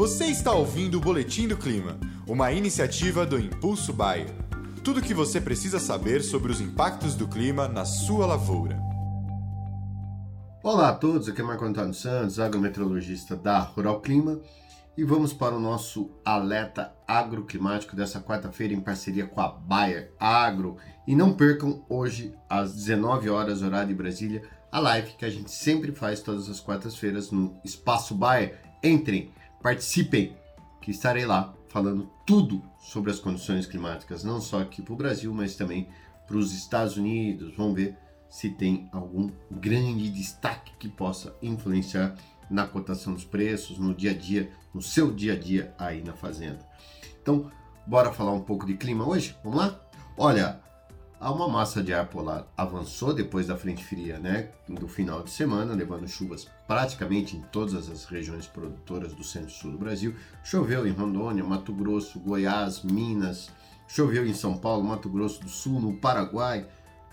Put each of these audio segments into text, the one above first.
Você está ouvindo o Boletim do Clima, uma iniciativa do Impulso Bayer. Tudo o que você precisa saber sobre os impactos do clima na sua lavoura. Olá a todos, aqui é Marco Antônio Santos, agrometeorologista da Rural Clima, e vamos para o nosso alerta agroclimático dessa quarta-feira em parceria com a Bayer Agro. E não percam hoje às 19 horas horário de Brasília a live que a gente sempre faz todas as quartas-feiras no Espaço Bayer. Entrem, participem, que estarei lá falando tudo sobre as condições climáticas, não só aqui para o Brasil, mas também para os Estados Unidos. Vamos ver se tem algum grande destaque que possa influenciar na cotação dos preços, no dia a dia, no seu dia a dia aí na fazenda. Então, bora falar um pouco de clima hoje? Vamos lá? Olha, Há uma massa de ar polar avançou depois da frente fria, né, do final de semana, levando chuvas praticamente em todas as regiões produtoras do centro-sul do Brasil. Choveu em Rondônia, Mato Grosso, Goiás, Minas, choveu em São Paulo, Mato Grosso do Sul, no Paraguai,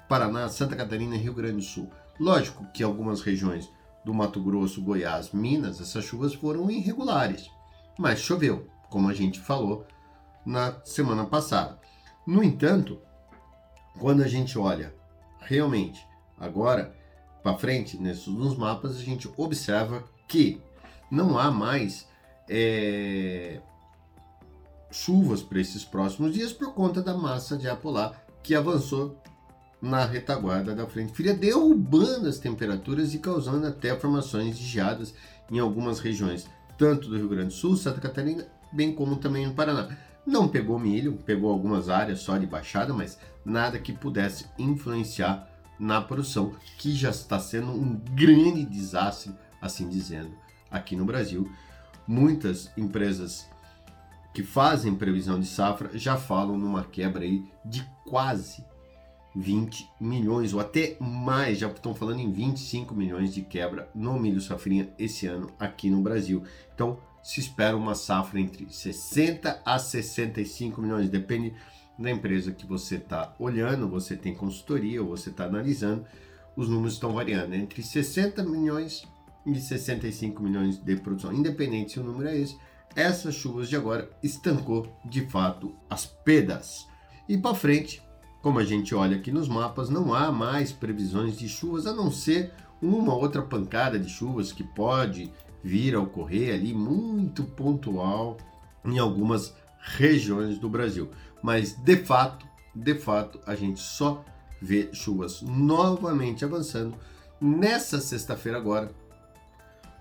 Paraná, Santa Catarina e Rio Grande do Sul. Lógico que algumas regiões do Mato Grosso, Goiás, Minas, essas chuvas foram irregulares, mas choveu, como a gente falou na semana passada. No entanto, quando a gente olha realmente agora para frente nesses, nos mapas, a gente observa que não há mais é, chuvas para esses próximos dias por conta da massa de ar polar que avançou na retaguarda da frente fria, derrubando as temperaturas e causando até formações de geadas em algumas regiões, tanto do Rio Grande do Sul, Santa Catarina, bem como também no Paraná. Não pegou milho, pegou algumas áreas só de baixada, mas nada que pudesse influenciar na produção, que já está sendo um grande desastre, assim dizendo, aqui no Brasil. Muitas empresas que fazem previsão de safra já falam numa quebra aí de quase 20 milhões ou até mais, já estão falando em 25 milhões de quebra no milho safrinha esse ano aqui no Brasil. Então, se espera uma safra entre 60 a 65 milhões, depende da empresa que você está olhando, você tem consultoria ou você está analisando, os números estão variando entre 60 milhões e 65 milhões de produção, independente se o número é esse. Essas chuvas de agora estancou de fato as pedas. E para frente, como a gente olha aqui nos mapas, não há mais previsões de chuvas a não ser uma outra pancada de chuvas que pode vir a ocorrer ali muito pontual em algumas regiões do Brasil. Mas de fato, de fato, a gente só vê chuvas novamente avançando nessa sexta-feira agora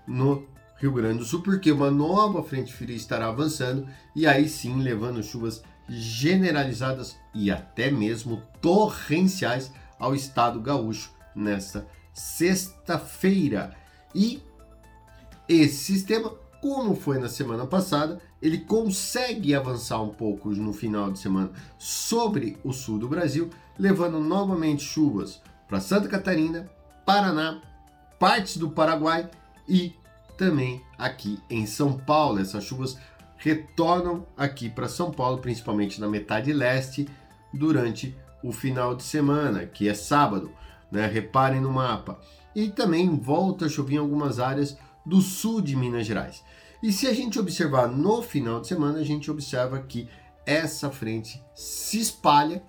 no Rio Grande do Sul, porque uma nova frente fria estará avançando e aí sim levando chuvas generalizadas e até mesmo torrenciais ao estado gaúcho nesta sexta-feira. E esse sistema, como foi na semana passada, ele consegue avançar um pouco no final de semana sobre o sul do Brasil, levando novamente chuvas para Santa Catarina, Paraná, partes do Paraguai e também aqui em São Paulo. Essas chuvas retornam aqui para São Paulo, principalmente na metade leste, durante o final de semana, que é sábado. Né? Reparem no mapa. E também volta a chover em algumas áreas do sul de Minas Gerais. E se a gente observar no final de semana, a gente observa que essa frente se espalha,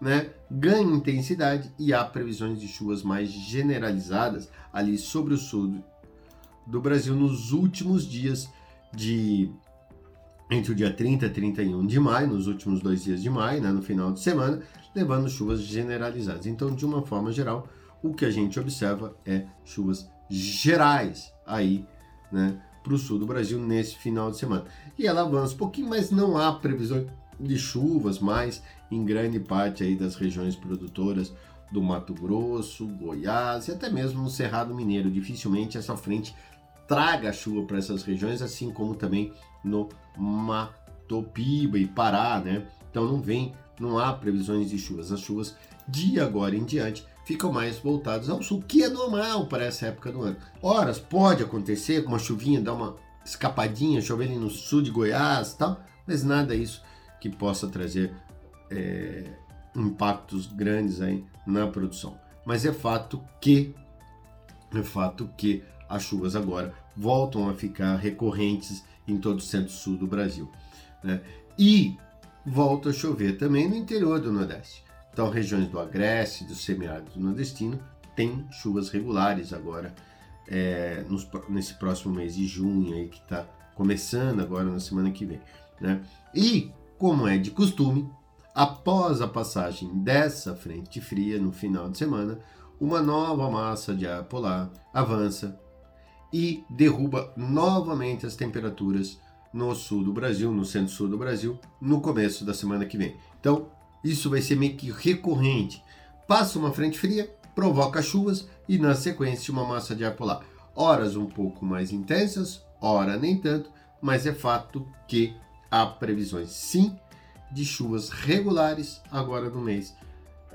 né, ganha intensidade e há previsões de chuvas mais generalizadas ali sobre o sul do Brasil nos últimos dias de entre o dia 30 e 31 de maio, nos últimos dois dias de maio, né, no final de semana, levando chuvas generalizadas. Então, de uma forma geral, o que a gente observa é chuvas gerais aí, né, para o sul do Brasil nesse final de semana. E ela avança um pouquinho, mas não há previsão de chuvas mais em grande parte aí das regiões produtoras do Mato Grosso, Goiás e até mesmo no Cerrado Mineiro. Dificilmente essa frente traga chuva para essas regiões, assim como também no Mato Piba e Pará, né? Então não vem, não há previsões de chuvas. As chuvas de agora em diante ficam mais voltados ao sul, que é normal para essa época do ano. Horas pode acontecer, uma chuvinha dar uma escapadinha, chover no sul de Goiás tal, mas nada isso que possa trazer é, impactos grandes aí na produção. Mas é fato que é fato que as chuvas agora voltam a ficar recorrentes em todo o centro-sul do Brasil. Né? E volta a chover também no interior do Nordeste. Então, regiões do Agreste, do semiárido nordestino, tem chuvas regulares agora é, nos, nesse próximo mês de junho aí que está começando agora na semana que vem, né? E como é de costume, após a passagem dessa frente fria no final de semana, uma nova massa de ar polar avança e derruba novamente as temperaturas no sul do Brasil, no centro-sul do Brasil, no começo da semana que vem. Então, isso vai ser meio que recorrente. Passa uma frente fria, provoca chuvas e, na sequência, uma massa de ar polar. Horas um pouco mais intensas, hora nem tanto, mas é fato que há previsões sim de chuvas regulares agora no mês,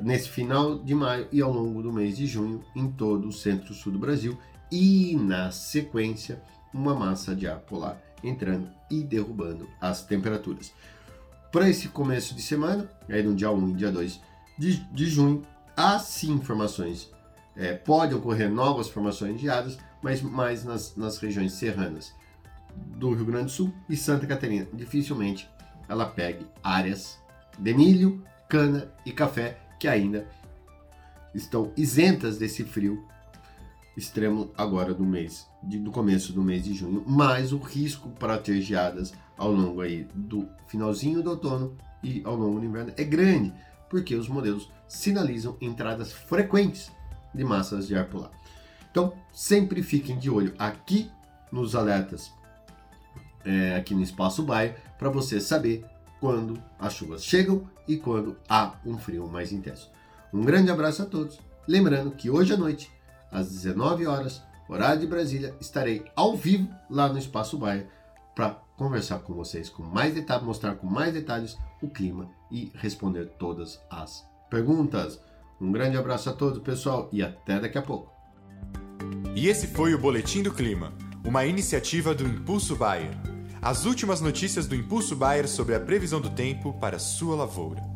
nesse final de maio e ao longo do mês de junho em todo o centro-sul do Brasil e na sequência uma massa de ar polar entrando e derrubando as temperaturas. Para esse começo de semana, aí no dia 1 e dia 2 de, de junho, há sim formações. É, podem ocorrer novas formações de geadas, mas mais nas, nas regiões serranas do Rio Grande do Sul e Santa Catarina. Dificilmente ela pegue áreas de milho, cana e café que ainda estão isentas desse frio extremo agora do mês, de, do começo do mês de junho, mas o risco para geadas ao longo aí do finalzinho do outono e ao longo do inverno é grande, porque os modelos sinalizam entradas frequentes de massas de ar polar. Então, sempre fiquem de olho aqui nos alertas, é, aqui no Espaço Baia, para você saber quando as chuvas chegam e quando há um frio mais intenso. Um grande abraço a todos. Lembrando que hoje à noite, às 19 horas, horário de Brasília, estarei ao vivo lá no Espaço Baia para conversar com vocês com mais detalhes, mostrar com mais detalhes o clima e responder todas as perguntas. Um grande abraço a todos, pessoal, e até daqui a pouco. E esse foi o Boletim do Clima, uma iniciativa do Impulso Bayer. As últimas notícias do Impulso Bayer sobre a previsão do tempo para sua lavoura.